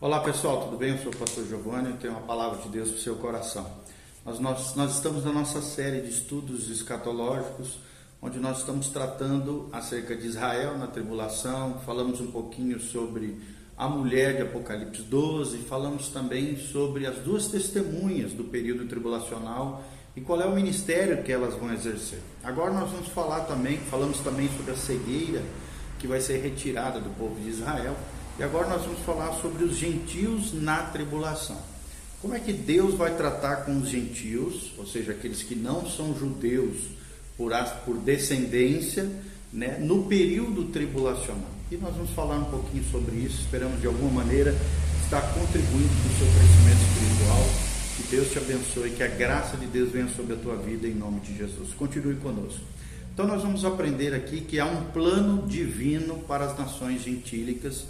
Olá pessoal, tudo bem? Eu sou o pastor Giovanni e tenho uma palavra de Deus para o seu coração. Nós, nós, nós estamos na nossa série de estudos escatológicos, onde nós estamos tratando acerca de Israel na tribulação, falamos um pouquinho sobre a mulher de Apocalipse 12, falamos também sobre as duas testemunhas do período tribulacional e qual é o ministério que elas vão exercer. Agora nós vamos falar também, falamos também sobre a cegueira que vai ser retirada do povo de Israel e agora nós vamos falar sobre os gentios na tribulação. Como é que Deus vai tratar com os gentios, ou seja, aqueles que não são judeus por, por descendência, né, no período tribulacional? E nós vamos falar um pouquinho sobre isso. Esperamos de alguma maneira estar contribuindo para o seu crescimento espiritual. Que Deus te abençoe, que a graça de Deus venha sobre a tua vida em nome de Jesus. Continue conosco. Então nós vamos aprender aqui que há um plano divino para as nações gentílicas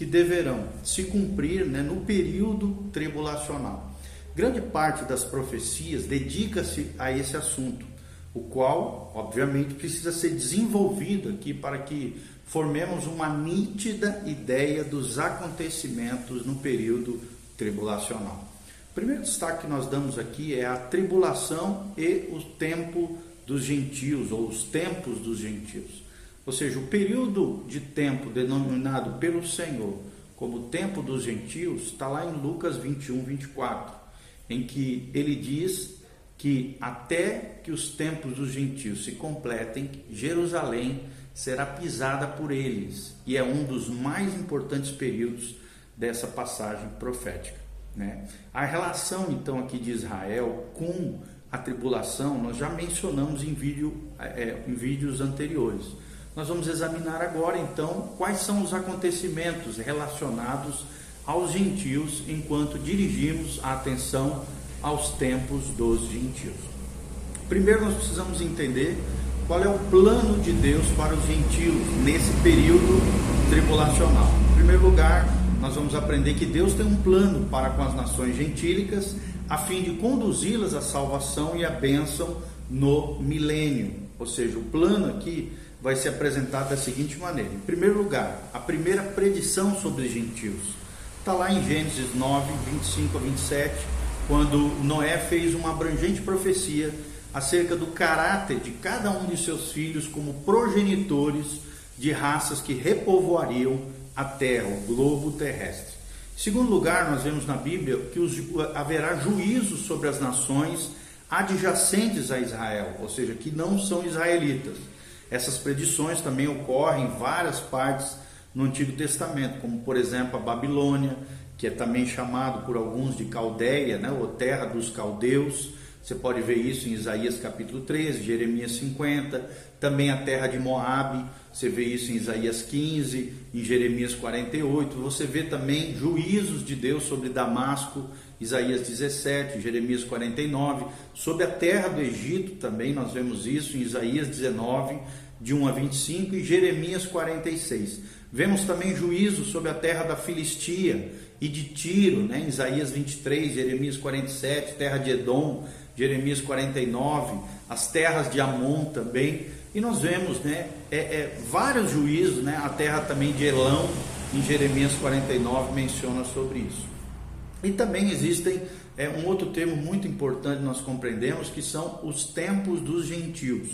que deverão se cumprir né, no período tribulacional. Grande parte das profecias dedica-se a esse assunto, o qual, obviamente, precisa ser desenvolvido aqui para que formemos uma nítida ideia dos acontecimentos no período tribulacional. O primeiro destaque que nós damos aqui é a tribulação e o tempo dos gentios, ou os tempos dos gentios. Ou seja, o período de tempo denominado pelo Senhor como tempo dos gentios está lá em Lucas 21, 24, em que ele diz que até que os tempos dos gentios se completem, Jerusalém será pisada por eles, e é um dos mais importantes períodos dessa passagem profética. Né? A relação então aqui de Israel com a tribulação nós já mencionamos em, vídeo, é, em vídeos anteriores. Nós vamos examinar agora então quais são os acontecimentos relacionados aos gentios enquanto dirigimos a atenção aos tempos dos gentios. Primeiro nós precisamos entender qual é o plano de Deus para os gentios nesse período tribulacional. Em primeiro lugar, nós vamos aprender que Deus tem um plano para com as nações gentílicas a fim de conduzi-las à salvação e à bênção no milênio. Ou seja, o plano aqui vai ser apresentado da seguinte maneira: em primeiro lugar, a primeira predição sobre os gentios. Está lá em Gênesis 9, 25 a 27, quando Noé fez uma abrangente profecia acerca do caráter de cada um de seus filhos como progenitores de raças que repovoariam a terra, o globo terrestre. Em segundo lugar, nós vemos na Bíblia que os, haverá juízo sobre as nações adjacentes a Israel, ou seja, que não são israelitas. Essas predições também ocorrem em várias partes no Antigo Testamento, como por exemplo a Babilônia, que é também chamado por alguns de Caldeia, né, ou terra dos caldeus. Você pode ver isso em Isaías capítulo 13, Jeremias 50, também a terra de Moabe, você vê isso em Isaías 15, em Jeremias 48. Você vê também juízos de Deus sobre Damasco, Isaías 17, Jeremias 49. Sobre a terra do Egito também nós vemos isso em Isaías 19, de 1 a 25 e Jeremias 46. Vemos também juízo sobre a terra da Filistia e de Tiro, né? Isaías 23, Jeremias 47, terra de Edom, Jeremias 49, as terras de Amon também. E nós vemos né, é, é, vários juízos, né, a terra também de Elão, em Jeremias 49, menciona sobre isso. E também existem é, um outro termo muito importante nós compreendemos, que são os tempos dos gentios.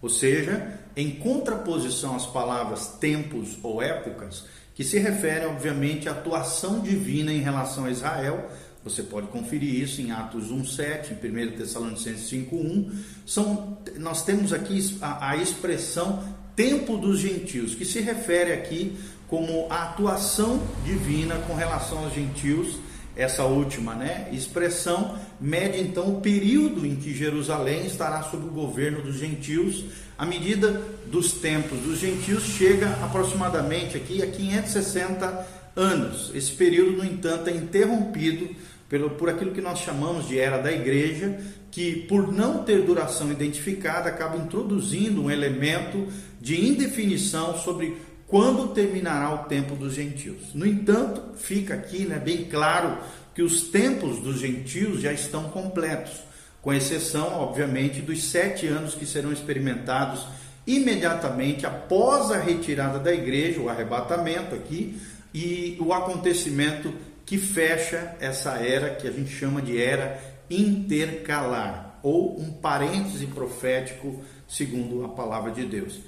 Ou seja, em contraposição às palavras tempos ou épocas, que se referem, obviamente, à atuação divina em relação a Israel, você pode conferir isso em Atos 1:7, em 1 Tessalonicenses 5:1. São nós temos aqui a, a expressão tempo dos gentios, que se refere aqui como a atuação divina com relação aos gentios. Essa última, né, expressão mede então o período em que Jerusalém estará sob o governo dos gentios. A medida dos tempos dos gentios chega aproximadamente aqui a 560 anos. Esse período, no entanto, é interrompido pelo, por aquilo que nós chamamos de era da igreja, que por não ter duração identificada acaba introduzindo um elemento de indefinição sobre quando terminará o tempo dos gentios. No entanto, fica aqui né, bem claro que os tempos dos gentios já estão completos, com exceção, obviamente, dos sete anos que serão experimentados imediatamente após a retirada da igreja, o arrebatamento aqui, e o acontecimento que fecha essa era que a gente chama de era intercalar, ou um parêntese profético, segundo a palavra de Deus.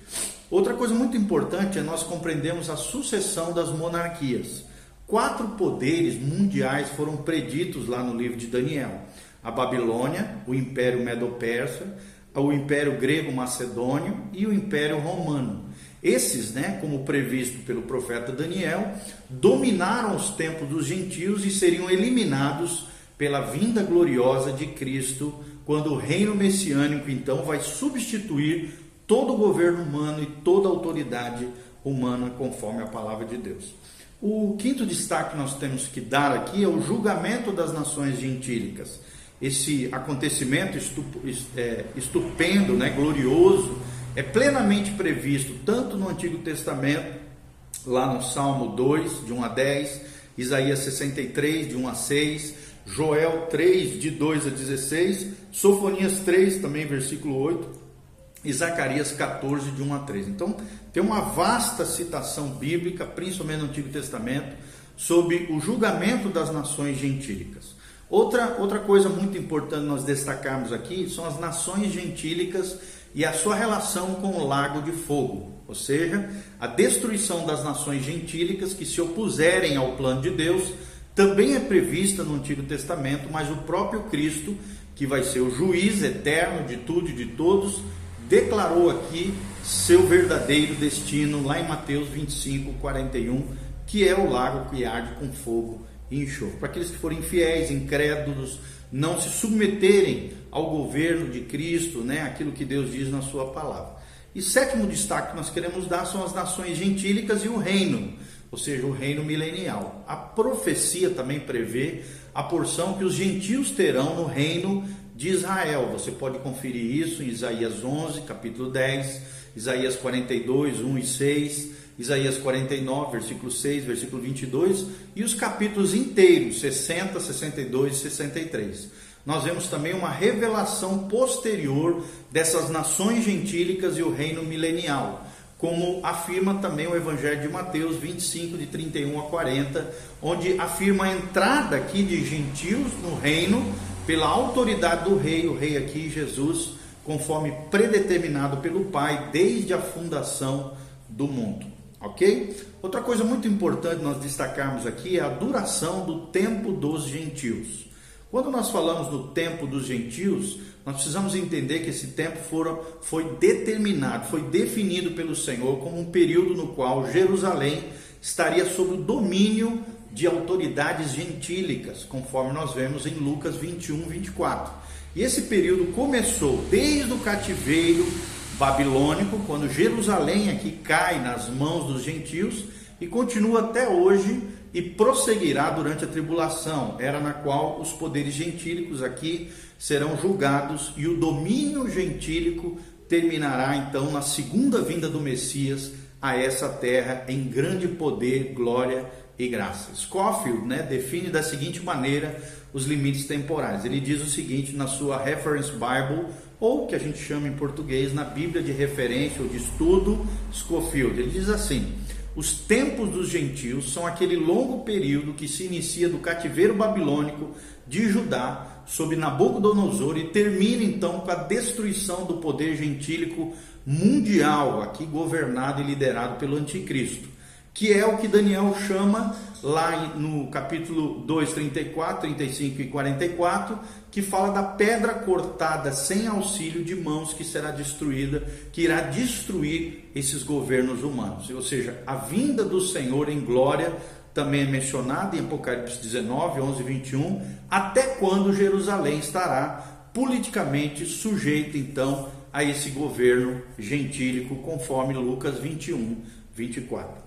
Outra coisa muito importante é nós compreendermos a sucessão das monarquias. Quatro poderes mundiais foram preditos lá no livro de Daniel: a Babilônia, o Império Medo-Persa, o Império Grego-Macedônio e o Império Romano. Esses, né, como previsto pelo profeta Daniel, dominaram os tempos dos gentios e seriam eliminados pela vinda gloriosa de Cristo, quando o reino messiânico então vai substituir todo o governo humano e toda a autoridade humana, conforme a palavra de Deus. O quinto destaque que nós temos que dar aqui é o julgamento das nações gentílicas. Esse acontecimento é, estupendo, né, glorioso, é plenamente previsto tanto no Antigo Testamento, lá no Salmo 2, de 1 a 10, Isaías 63, de 1 a 6, Joel 3, de 2 a 16, Sofonias 3, também versículo 8, e Zacarias 14, de 1 a 3. Então, tem uma vasta citação bíblica, principalmente no Antigo Testamento, sobre o julgamento das nações gentílicas. Outra, outra coisa muito importante nós destacarmos aqui são as nações gentílicas e a sua relação com o lago de fogo, ou seja, a destruição das nações gentílicas que se opuserem ao plano de Deus, também é prevista no Antigo Testamento, mas o próprio Cristo, que vai ser o juiz eterno de tudo e de todos, declarou aqui seu verdadeiro destino lá em Mateus 25, 41, que é o lago que arde com fogo e enxofre. Para aqueles que forem fiéis, incrédulos, não se submeterem ao governo de Cristo, né, aquilo que Deus diz na sua palavra. E sétimo destaque que nós queremos dar são as nações gentílicas e o reino, ou seja, o reino milenial. A profecia também prevê a porção que os gentios terão no reino de Israel. Você pode conferir isso em Isaías 11, capítulo 10, Isaías 42, 1 e 6, Isaías 49, versículo 6, versículo 22 e os capítulos inteiros, 60, 62 e 63. Nós vemos também uma revelação posterior dessas nações gentílicas e o reino milenial, como afirma também o Evangelho de Mateus 25, de 31 a 40, onde afirma a entrada aqui de gentios no reino pela autoridade do rei, o rei aqui Jesus, conforme predeterminado pelo Pai desde a fundação do mundo. Ok? Outra coisa muito importante nós destacarmos aqui é a duração do tempo dos gentios. Quando nós falamos do tempo dos gentios, nós precisamos entender que esse tempo fora, foi determinado, foi definido pelo Senhor como um período no qual Jerusalém estaria sob o domínio de autoridades gentílicas, conforme nós vemos em Lucas 21, 24. E esse período começou desde o cativeiro babilônico, quando Jerusalém aqui cai nas mãos dos gentios, e continua até hoje e prosseguirá durante a tribulação, era na qual os poderes gentílicos aqui serão julgados e o domínio gentílico terminará então na segunda vinda do Messias a essa terra em grande poder, glória e graça. Scofield né, define da seguinte maneira os limites temporais. Ele diz o seguinte na sua Reference Bible, ou que a gente chama em português na Bíblia de referência ou de estudo, Scofield. Ele diz assim: os tempos dos gentios são aquele longo período que se inicia do cativeiro babilônico de Judá sob Nabucodonosor e termina então com a destruição do poder gentílico mundial, aqui governado e liderado pelo anticristo que é o que Daniel chama lá no capítulo 2, 34, 35 e 44, que fala da pedra cortada sem auxílio de mãos que será destruída, que irá destruir esses governos humanos. Ou seja, a vinda do Senhor em glória também é mencionada em Apocalipse 19, 11 e 21, até quando Jerusalém estará politicamente sujeita então a esse governo gentílico, conforme Lucas 21, 24.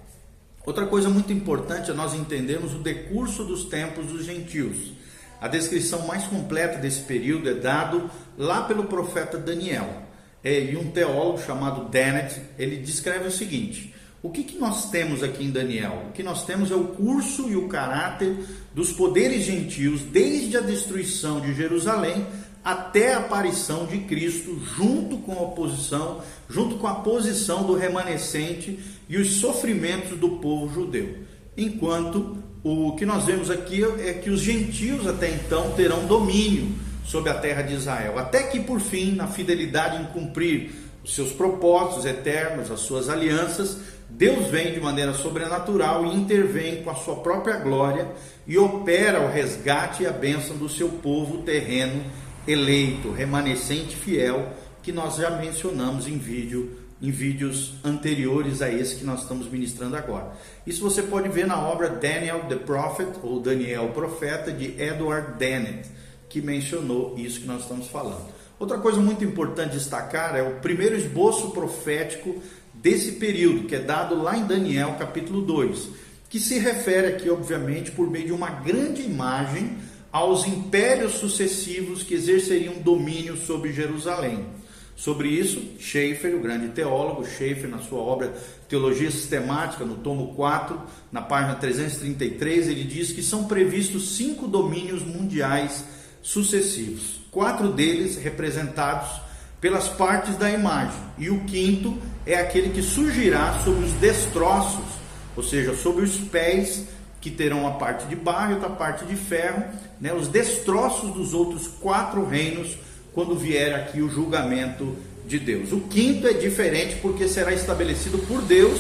Outra coisa muito importante é nós entendermos o decurso dos tempos dos gentios. A descrição mais completa desse período é dado lá pelo profeta Daniel. É, e um teólogo chamado Dennett, ele descreve o seguinte: o que, que nós temos aqui em Daniel? O que nós temos é o curso e o caráter dos poderes gentios desde a destruição de Jerusalém até a aparição de Cristo, junto com a oposição, junto com a posição do remanescente e os sofrimentos do povo judeu. Enquanto o que nós vemos aqui é que os gentios até então terão domínio sobre a terra de Israel, até que por fim, na fidelidade em cumprir os seus propósitos eternos, as suas alianças, Deus vem de maneira sobrenatural e intervém com a sua própria glória e opera o resgate e a bênção do seu povo terreno eleito, remanescente fiel, que nós já mencionamos em vídeo em vídeos anteriores a esse que nós estamos ministrando agora. Isso você pode ver na obra Daniel the Prophet ou Daniel Profeta de Edward Dennett, que mencionou isso que nós estamos falando. Outra coisa muito importante destacar é o primeiro esboço profético desse período, que é dado lá em Daniel capítulo 2, que se refere aqui, obviamente, por meio de uma grande imagem aos impérios sucessivos que exerceriam domínio sobre Jerusalém. Sobre isso, Schaeffer, o grande teólogo, Schaeffer, na sua obra Teologia Sistemática, no tomo 4, na página 333, ele diz que são previstos cinco domínios mundiais sucessivos, quatro deles representados pelas partes da imagem, e o quinto é aquele que surgirá sobre os destroços, ou seja, sobre os pés que terão a parte de barro e outra parte de ferro, né, os destroços dos outros quatro reinos quando vier aqui o julgamento de Deus. O quinto é diferente porque será estabelecido por Deus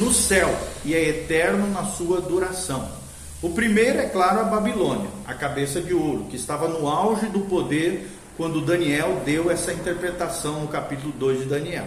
no céu e é eterno na sua duração. O primeiro é claro a Babilônia, a cabeça de ouro, que estava no auge do poder quando Daniel deu essa interpretação no capítulo 2 de Daniel.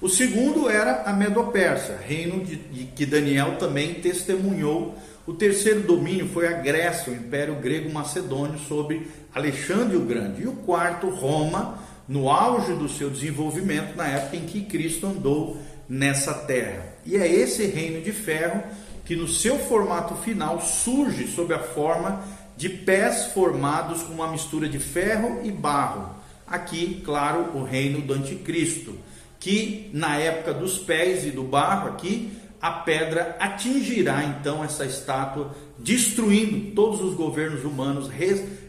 O segundo era a Medo-Persa, reino de, de, que Daniel também testemunhou. O terceiro domínio foi a Grécia, o Império Grego-Macedônio, sobre Alexandre o Grande. E o quarto, Roma, no auge do seu desenvolvimento, na época em que Cristo andou nessa terra. E é esse reino de ferro que, no seu formato final, surge sob a forma de pés formados com uma mistura de ferro e barro. Aqui, claro, o reino do anticristo, que na época dos pés e do barro aqui, a pedra atingirá então essa estátua, destruindo todos os governos humanos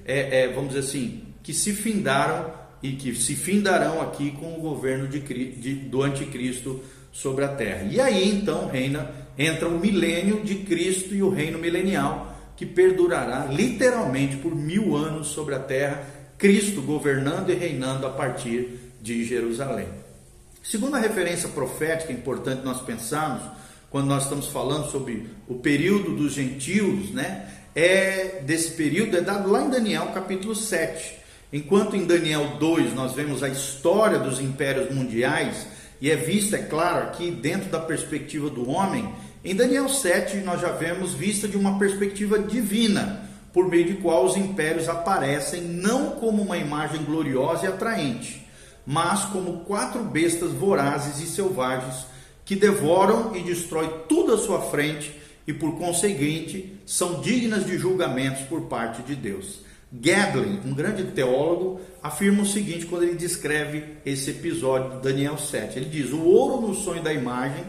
é, é, vamos dizer assim, que se findaram e que se findarão aqui com o governo de, de, do anticristo sobre a terra. E aí então reina, entra o milênio de Cristo e o reino milenial, que perdurará literalmente por mil anos sobre a terra, Cristo governando e reinando a partir de Jerusalém. Segunda referência profética importante nós pensarmos, quando nós estamos falando sobre o período dos gentios, né? é desse período é dado lá em Daniel capítulo 7. Enquanto em Daniel 2 nós vemos a história dos impérios mundiais e é vista, é claro, aqui dentro da perspectiva do homem, em Daniel 7 nós já vemos vista de uma perspectiva divina, por meio de qual os impérios aparecem não como uma imagem gloriosa e atraente, mas como quatro bestas vorazes e selvagens que devoram e destrói tudo à sua frente e, por conseguinte, são dignas de julgamentos por parte de Deus. Gadlin, um grande teólogo, afirma o seguinte quando ele descreve esse episódio de Daniel 7. Ele diz: O ouro no sonho da imagem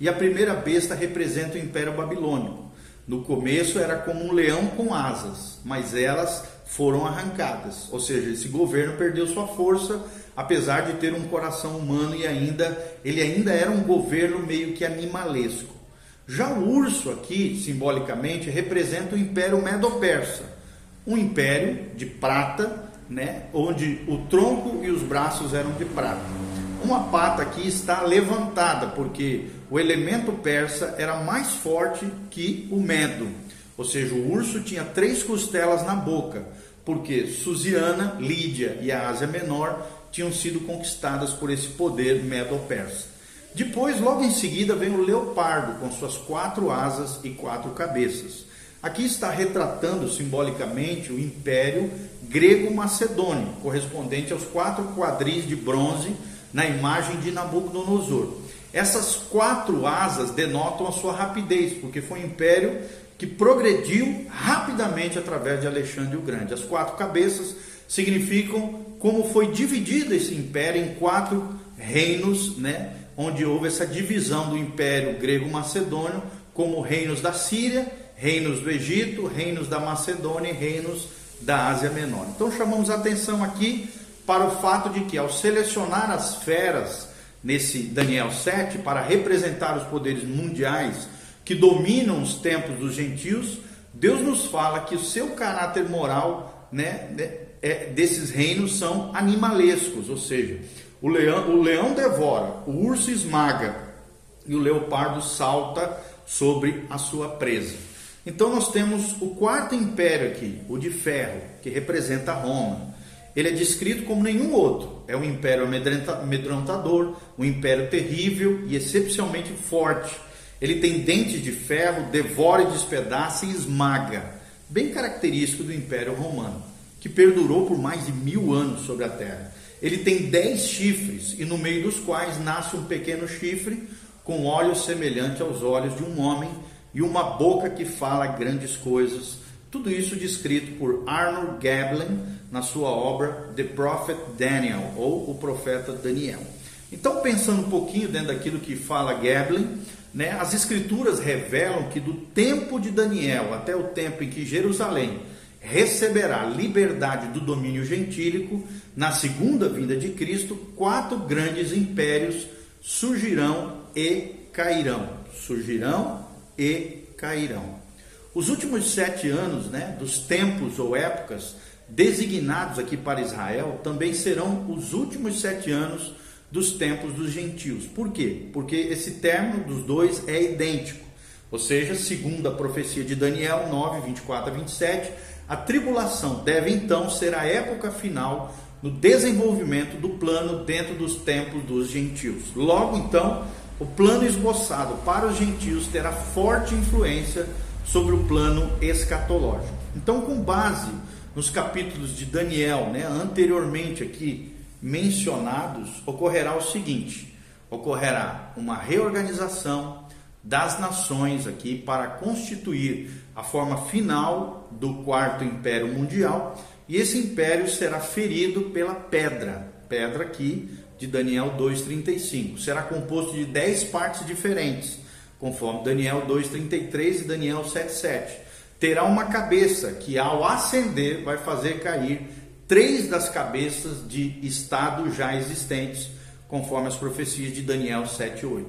e a primeira besta representa o Império Babilônico. No começo era como um leão com asas, mas elas foram arrancadas. Ou seja, esse governo perdeu sua força, apesar de ter um coração humano e ainda ele ainda era um governo meio que animalesco. Já o urso aqui, simbolicamente, representa o Império Medo-Persa, um império de prata, né, onde o tronco e os braços eram de prata. Uma pata aqui está levantada, porque o elemento persa era mais forte que o medo. Ou seja, o urso tinha três costelas na boca, porque Susiana, Lídia e a Ásia Menor tinham sido conquistadas por esse poder medo-persa. Depois, logo em seguida, vem o leopardo com suas quatro asas e quatro cabeças. Aqui está retratando simbolicamente o império grego-macedônio, correspondente aos quatro quadris de bronze na imagem de Nabucodonosor. Essas quatro asas denotam a sua rapidez, porque foi um império que progrediu rapidamente através de Alexandre o Grande. As quatro cabeças significam como foi dividido esse império em quatro reinos, né? onde houve essa divisão do Império Grego-Macedônio como reinos da Síria, reinos do Egito, reinos da Macedônia e reinos da Ásia Menor. Então chamamos atenção aqui para o fato de que ao selecionar as feras nesse Daniel 7 para representar os poderes mundiais que dominam os tempos dos gentios, Deus nos fala que o seu caráter moral, né, né é, desses reinos são animalescos, ou seja, o leão, o leão devora, o urso esmaga e o leopardo salta sobre a sua presa. Então nós temos o quarto império aqui, o de ferro, que representa Roma. Ele é descrito como nenhum outro. É um império amedrontador, um império terrível e excepcionalmente forte. Ele tem dentes de ferro, devora e despedaça e esmaga. Bem característico do Império Romano, que perdurou por mais de mil anos sobre a terra. Ele tem dez chifres, e no meio dos quais nasce um pequeno chifre com olhos semelhantes aos olhos de um homem e uma boca que fala grandes coisas. Tudo isso descrito por Arnold Gablin na sua obra The Prophet Daniel, ou O Profeta Daniel. Então, pensando um pouquinho dentro daquilo que fala Gablin, né, as escrituras revelam que do tempo de Daniel até o tempo em que Jerusalém receberá liberdade do domínio gentílico, na segunda vinda de Cristo, quatro grandes impérios surgirão e cairão. Surgirão e cairão. Os últimos sete anos né, dos tempos ou épocas designados aqui para Israel também serão os últimos sete anos dos tempos dos gentios. Por quê? Porque esse término dos dois é idêntico. Ou seja, segundo a profecia de Daniel 9, 24 a 27, a tribulação deve então ser a época final no desenvolvimento do plano dentro dos tempos dos gentios. Logo então, o plano esboçado para os gentios terá forte influência sobre o plano escatológico. Então, com base nos capítulos de Daniel, né, anteriormente aqui mencionados, ocorrerá o seguinte: ocorrerá uma reorganização das nações aqui para constituir a forma final do quarto império mundial, e esse império será ferido pela pedra, pedra aqui de Daniel 2:35. Será composto de dez partes diferentes, conforme Daniel 2:33 e Daniel 7:7 terá uma cabeça que, ao ascender, vai fazer cair três das cabeças de estado já existentes, conforme as profecias de Daniel 7,8.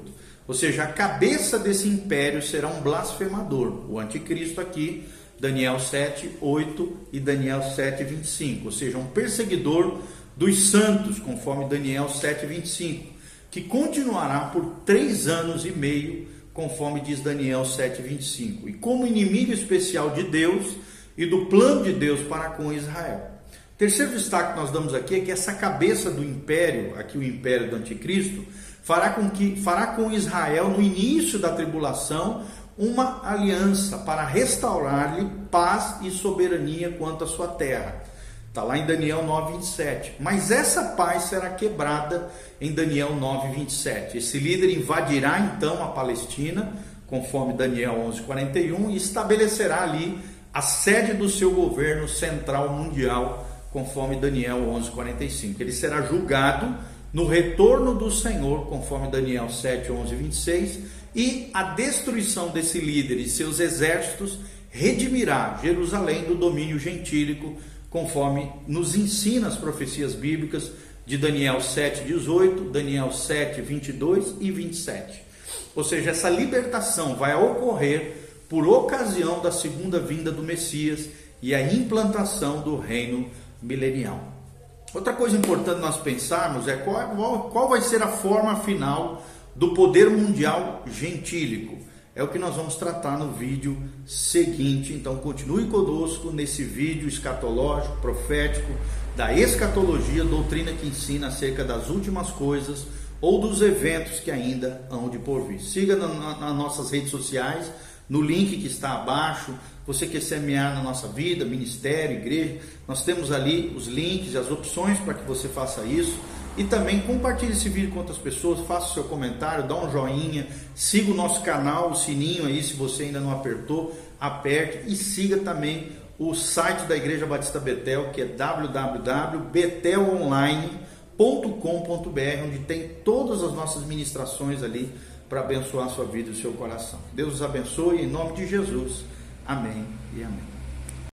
Ou seja, a cabeça desse império será um blasfemador, o anticristo aqui, Daniel 7, 8 e Daniel 7, 25. Ou seja, um perseguidor dos santos, conforme Daniel 7, 25, que continuará por três anos e meio conforme diz Daniel 7:25. E como inimigo especial de Deus e do plano de Deus para com Israel. Terceiro destaque que nós damos aqui é que essa cabeça do império, aqui o império do anticristo, fará com que fará com Israel no início da tribulação uma aliança para restaurar-lhe paz e soberania quanto à sua terra Está lá em Daniel 9, 27. Mas essa paz será quebrada em Daniel 9, 27. Esse líder invadirá então a Palestina, conforme Daniel 11, 41, e estabelecerá ali a sede do seu governo central mundial, conforme Daniel 11, 45. Ele será julgado no retorno do Senhor, conforme Daniel 7, 11, 26, e a destruição desse líder e seus exércitos redimirá Jerusalém do domínio gentílico conforme nos ensina as profecias bíblicas de Daniel 7, 18, Daniel 7, 22 e 27. Ou seja, essa libertação vai ocorrer por ocasião da segunda vinda do Messias e a implantação do reino milenial. Outra coisa importante nós pensarmos é qual, qual vai ser a forma final do poder mundial gentílico é o que nós vamos tratar no vídeo seguinte. Então continue conosco nesse vídeo escatológico, profético, da escatologia, doutrina que ensina acerca das últimas coisas ou dos eventos que ainda hão de por vir. Siga na, na, nas nossas redes sociais, no link que está abaixo. Você quer semear na nossa vida, ministério, igreja, nós temos ali os links, as opções para que você faça isso. E também compartilhe esse vídeo com outras pessoas, faça o seu comentário, dá um joinha, siga o nosso canal, o sininho aí se você ainda não apertou, aperte e siga também o site da Igreja Batista Betel, que é www.betelonline.com.br, onde tem todas as nossas ministrações ali para abençoar a sua vida e o seu coração. Deus os abençoe em nome de Jesus. Amém e amém.